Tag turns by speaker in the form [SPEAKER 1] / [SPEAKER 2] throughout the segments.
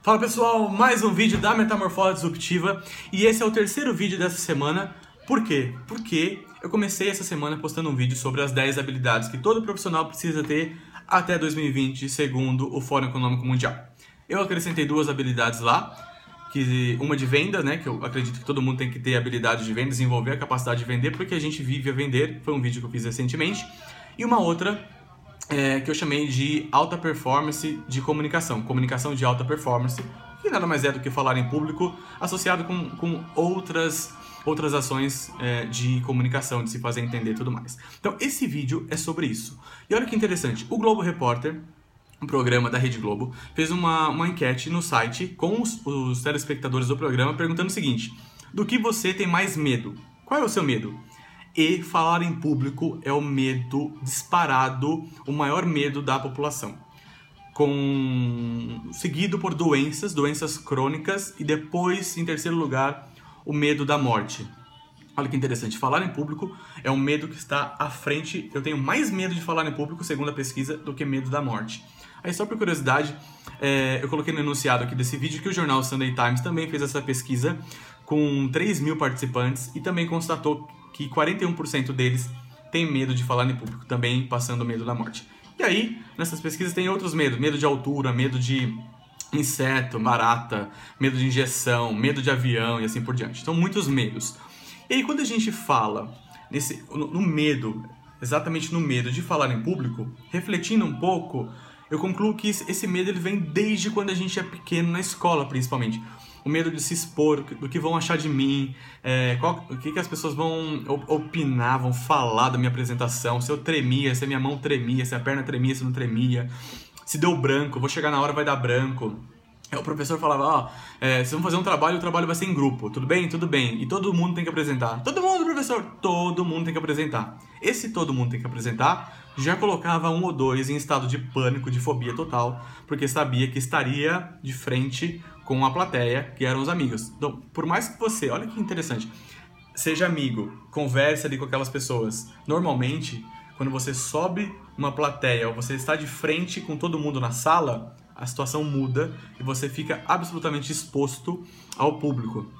[SPEAKER 1] Fala pessoal, mais um vídeo da Metamorfose Disruptiva e esse é o terceiro vídeo dessa semana. Por quê? Porque eu comecei essa semana postando um vídeo sobre as 10 habilidades que todo profissional precisa ter até 2020, segundo o Fórum Econômico Mundial. Eu acrescentei duas habilidades lá, que uma de venda, né, que eu acredito que todo mundo tem que ter habilidade de venda, desenvolver a capacidade de vender, porque a gente vive a vender, foi um vídeo que eu fiz recentemente, e uma outra é, que eu chamei de alta performance de comunicação, comunicação de alta performance, que nada mais é do que falar em público, associado com, com outras outras ações é, de comunicação, de se fazer entender e tudo mais. Então, esse vídeo é sobre isso. E olha que interessante, o Globo Repórter, um programa da Rede Globo, fez uma, uma enquete no site com os, os telespectadores do programa perguntando o seguinte: do que você tem mais medo? Qual é o seu medo? E falar em público é o medo disparado, o maior medo da população. Com seguido por doenças, doenças crônicas e depois, em terceiro lugar, o medo da morte. Olha que interessante, falar em público é um medo que está à frente. Eu tenho mais medo de falar em público, segundo a pesquisa, do que medo da morte. Aí, só por curiosidade, é, eu coloquei no enunciado aqui desse vídeo que o jornal Sunday Times também fez essa pesquisa com 3 mil participantes e também constatou que 41% deles têm medo de falar em público, também passando medo da morte. E aí, nessas pesquisas tem outros medos, medo de altura, medo de inseto, barata, medo de injeção, medo de avião e assim por diante. Então, muitos medos. E aí, quando a gente fala nesse, no, no medo, exatamente no medo de falar em público, refletindo um pouco, eu concluo que esse medo ele vem desde quando a gente é pequeno, na escola principalmente o medo de se expor, do que vão achar de mim, é, qual, o que, que as pessoas vão opinar, vão falar da minha apresentação, se eu tremia, se a minha mão tremia, se a perna tremia, se não tremia, se deu branco, vou chegar na hora, vai dar branco. O professor falava, ó, oh, é, vocês vão fazer um trabalho, o trabalho vai ser em grupo, tudo bem? Tudo bem. E todo mundo tem que apresentar. Todo mundo, professor! Todo mundo tem que apresentar. Esse todo mundo tem que apresentar já colocava um ou dois em estado de pânico, de fobia total, porque sabia que estaria de frente com a plateia, que eram os amigos. Então, por mais que você, olha que interessante, seja amigo, converse ali com aquelas pessoas. Normalmente, quando você sobe uma plateia ou você está de frente com todo mundo na sala, a situação muda e você fica absolutamente exposto ao público.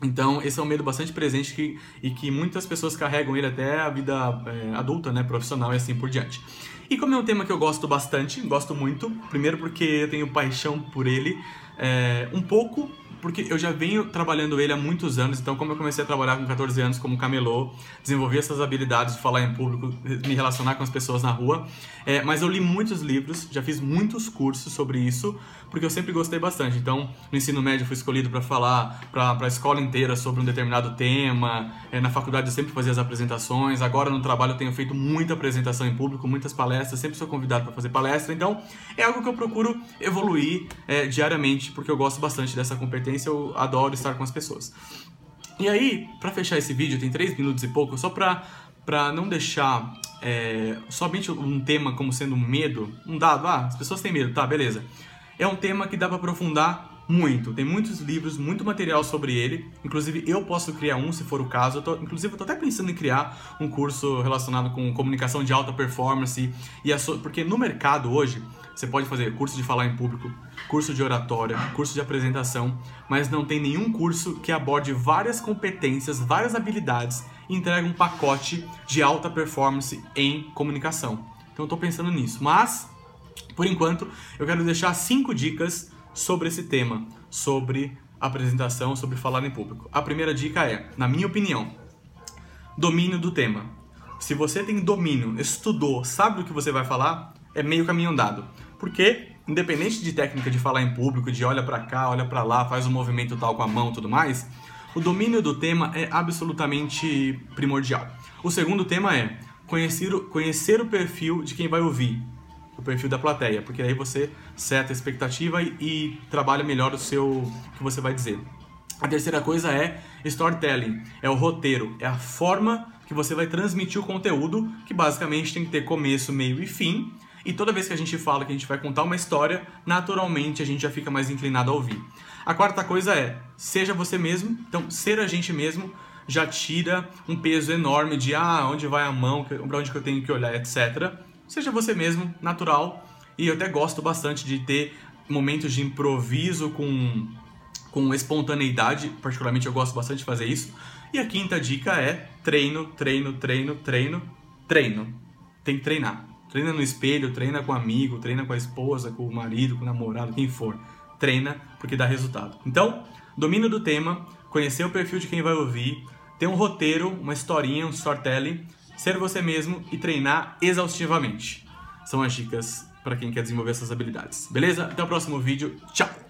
[SPEAKER 1] Então, esse é um medo bastante presente que, e que muitas pessoas carregam ele até a vida é, adulta, né, profissional e assim por diante. E como é um tema que eu gosto bastante, gosto muito, primeiro porque eu tenho paixão por ele, é, um pouco porque eu já venho trabalhando ele há muitos anos, então como eu comecei a trabalhar com 14 anos como camelô, desenvolvi essas habilidades de falar em público, me relacionar com as pessoas na rua, é, mas eu li muitos livros, já fiz muitos cursos sobre isso, porque eu sempre gostei bastante. Então, no ensino médio eu fui escolhido para falar para a escola inteira sobre um determinado tema, é, na faculdade eu sempre fazia as apresentações, agora no trabalho eu tenho feito muita apresentação em público, muitas palestras, sempre sou convidado para fazer palestra, então é algo que eu procuro evoluir é, diariamente, porque eu gosto bastante dessa competência, eu adoro estar com as pessoas. E aí, para fechar esse vídeo, tem 3 minutos e pouco, só para para não deixar é, somente um tema como sendo um medo, um dado, ah, as pessoas têm medo, tá, beleza é um tema que dá para aprofundar muito. Tem muitos livros, muito material sobre ele. Inclusive, eu posso criar um, se for o caso. Eu tô, inclusive, eu tô até pensando em criar um curso relacionado com comunicação de alta performance. E a so... Porque no mercado hoje, você pode fazer curso de falar em público, curso de oratória, curso de apresentação, mas não tem nenhum curso que aborde várias competências, várias habilidades e entregue um pacote de alta performance em comunicação. Então, eu tô pensando nisso. Mas por enquanto, eu quero deixar cinco dicas sobre esse tema, sobre apresentação, sobre falar em público. A primeira dica é, na minha opinião, domínio do tema. Se você tem domínio, estudou, sabe do que você vai falar, é meio caminho andado. Porque, independente de técnica de falar em público, de olha para cá, olha para lá, faz um movimento tal com a mão, tudo mais, o domínio do tema é absolutamente primordial. O segundo tema é conhecer, conhecer o perfil de quem vai ouvir o perfil da plateia, porque aí você seta a expectativa e, e trabalha melhor o seu que você vai dizer. A terceira coisa é storytelling, é o roteiro, é a forma que você vai transmitir o conteúdo, que basicamente tem que ter começo, meio e fim. E toda vez que a gente fala que a gente vai contar uma história, naturalmente a gente já fica mais inclinado a ouvir. A quarta coisa é, seja você mesmo. Então, ser a gente mesmo já tira um peso enorme de ah, onde vai a mão, para onde que eu tenho que olhar, etc. Seja você mesmo, natural. E eu até gosto bastante de ter momentos de improviso com, com espontaneidade, particularmente eu gosto bastante de fazer isso. E a quinta dica é treino, treino, treino, treino, treino. Tem que treinar. Treina no espelho, treina com amigo, treina com a esposa, com o marido, com o namorado, quem for. Treina porque dá resultado. Então, domínio do tema, conhecer o perfil de quem vai ouvir, ter um roteiro, uma historinha, um storytelling, ser você mesmo e treinar exaustivamente. São as dicas para quem quer desenvolver essas habilidades. Beleza? Até o próximo vídeo. Tchau!